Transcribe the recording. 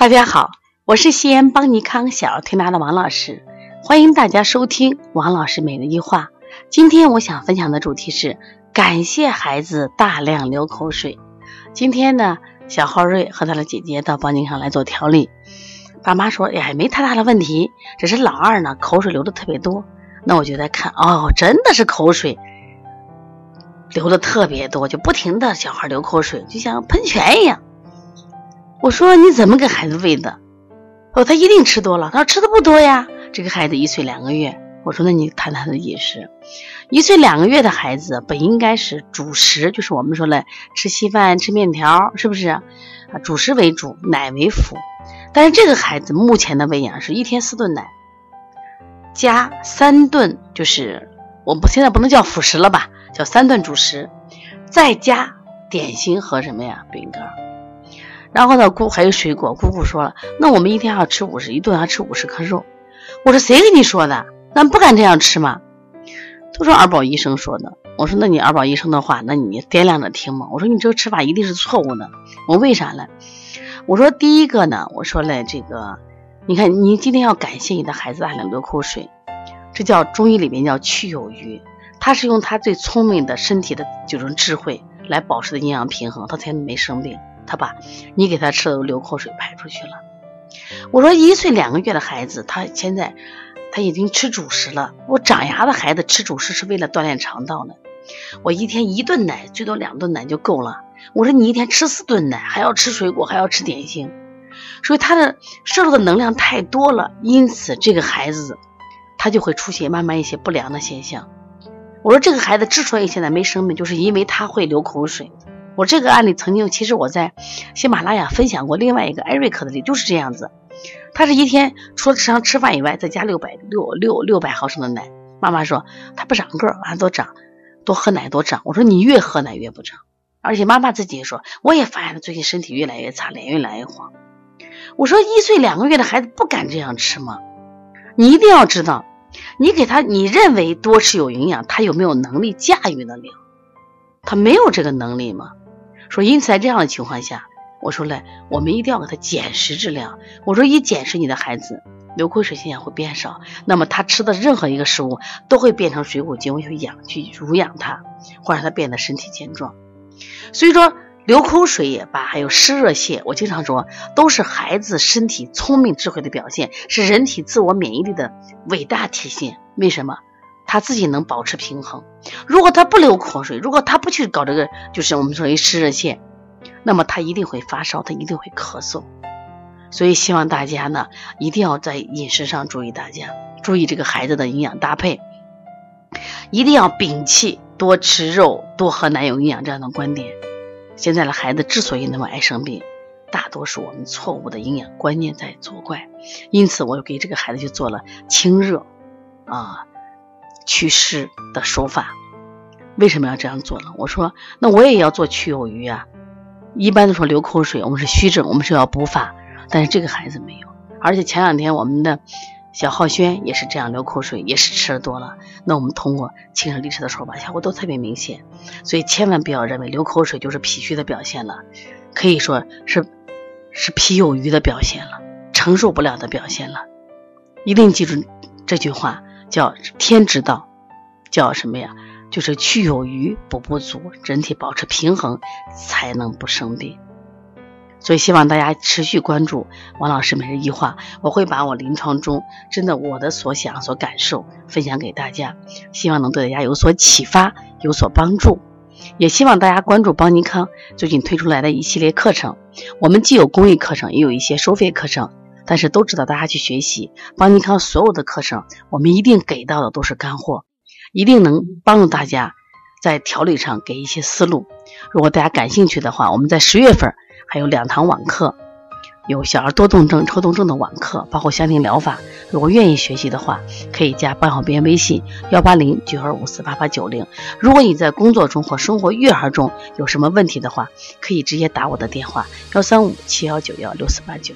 大家好，我是西安邦尼康小儿推拿的王老师，欢迎大家收听王老师每日一话。今天我想分享的主题是感谢孩子大量流口水。今天呢，小浩瑞和他的姐姐到邦尼康来做调理，爸妈说，哎，没太大的问题，只是老二呢口水流的特别多。那我就在看，哦，真的是口水流的特别多，就不停的小孩流口水，就像喷泉一样。我说你怎么给孩子喂的？哦，他一定吃多了。他说吃的不多呀。这个孩子一岁两个月。我说那你谈谈他的饮食。一岁两个月的孩子本应该是主食，就是我们说的吃稀饭、吃面条，是不是？啊，主食为主，奶为辅。但是这个孩子目前的喂养是一天四顿奶，加三顿，就是我们现在不能叫辅食了吧，叫三顿主食，再加点心和什么呀，饼干。然后呢，姑还有水果。姑姑说了，那我们一天要吃五十，一顿要吃五十克肉。我说谁跟你说的？咱不敢这样吃吗？都说二宝医生说的。我说那你二宝医生的话，那你掂量着听嘛。我说你这个吃法一定是错误的。我为啥呢？我说第一个呢，我说嘞，这个你看，你今天要感谢你的孩子大量流口水，这叫中医里面叫去有余。他是用他最聪明的身体的这种智慧来保持的营养平衡，他才没生病。他把你给他吃的都流口水排出去了。我说一岁两个月的孩子，他现在他已经吃主食了。我长牙的孩子吃主食是为了锻炼肠道的。我一天一顿奶，最多两顿奶就够了。我说你一天吃四顿奶，还要吃水果，还要吃点心，所以他的摄入的能量太多了，因此这个孩子他就会出现慢慢一些不良的现象。我说这个孩子之所以现在没生病，就是因为他会流口水。我这个案例曾经，其实我在喜马拉雅分享过另外一个艾瑞克的例，就是这样子。他是一天除了吃上吃饭以外，再加六百六六六百毫升的奶。妈妈说他不长个儿，完多长，多喝奶多长。我说你越喝奶越不长。而且妈妈自己也说，我也发现他最近身体越来越差，脸越来越黄。我说一岁两个月的孩子不敢这样吃吗？你一定要知道，你给他你认为多吃有营养，他有没有能力驾驭得了？他没有这个能力吗？说，因此在这样的情况下，我说嘞，我们一定要给他减食质量。我说，一减食，你的孩子流口水现象会变少，那么他吃的任何一个食物都会变成水谷精微去养、去濡养他，或让他变得身体健壮。所以说，流口水也罢，还有湿热泻，我经常说，都是孩子身体聪明智慧的表现，是人体自我免疫力的伟大体现。为什么？他自己能保持平衡。如果他不流口水，如果他不去搞这个，就是我们说的湿热泻，那么他一定会发烧，他一定会咳嗽。所以希望大家呢，一定要在饮食上注意，大家注意这个孩子的营养搭配，一定要摒弃多吃肉、多喝奶有营养这样的观点。现在的孩子之所以那么爱生病，大多是我们错误的营养观念在作怪。因此，我给这个孩子就做了清热啊。祛湿的手法，为什么要这样做呢？我说，那我也要做去有余啊。一般都说流口水，我们是虚症，我们是要补法，但是这个孩子没有。而且前两天我们的小浩轩也是这样流口水，也是吃的多了。那我们通过清热利湿的手法，效果都特别明显。所以千万不要认为流口水就是脾虚的表现了，可以说是是脾有余的表现了，承受不了的表现了。一定记住这句话。叫天之道，叫什么呀？就是去有余补不足，整体保持平衡，才能不生病。所以希望大家持续关注王老师每日一话，我会把我临床中真的我的所想所感受分享给大家，希望能对大家有所启发，有所帮助。也希望大家关注邦尼康最近推出来的一系列课程，我们既有公益课程，也有一些收费课程。但是都知道大家去学习邦尼康所有的课程，我们一定给到的都是干货，一定能帮助大家在调理上给一些思路。如果大家感兴趣的话，我们在十月份还有两堂网课，有小儿多动症、抽动症的网课，包括香庭疗法。如果愿意学习的话，可以加班小编微信幺八零九二五四八八九零。如果你在工作中或生活育儿中有什么问题的话，可以直接打我的电话幺三五七幺九幺六四八九。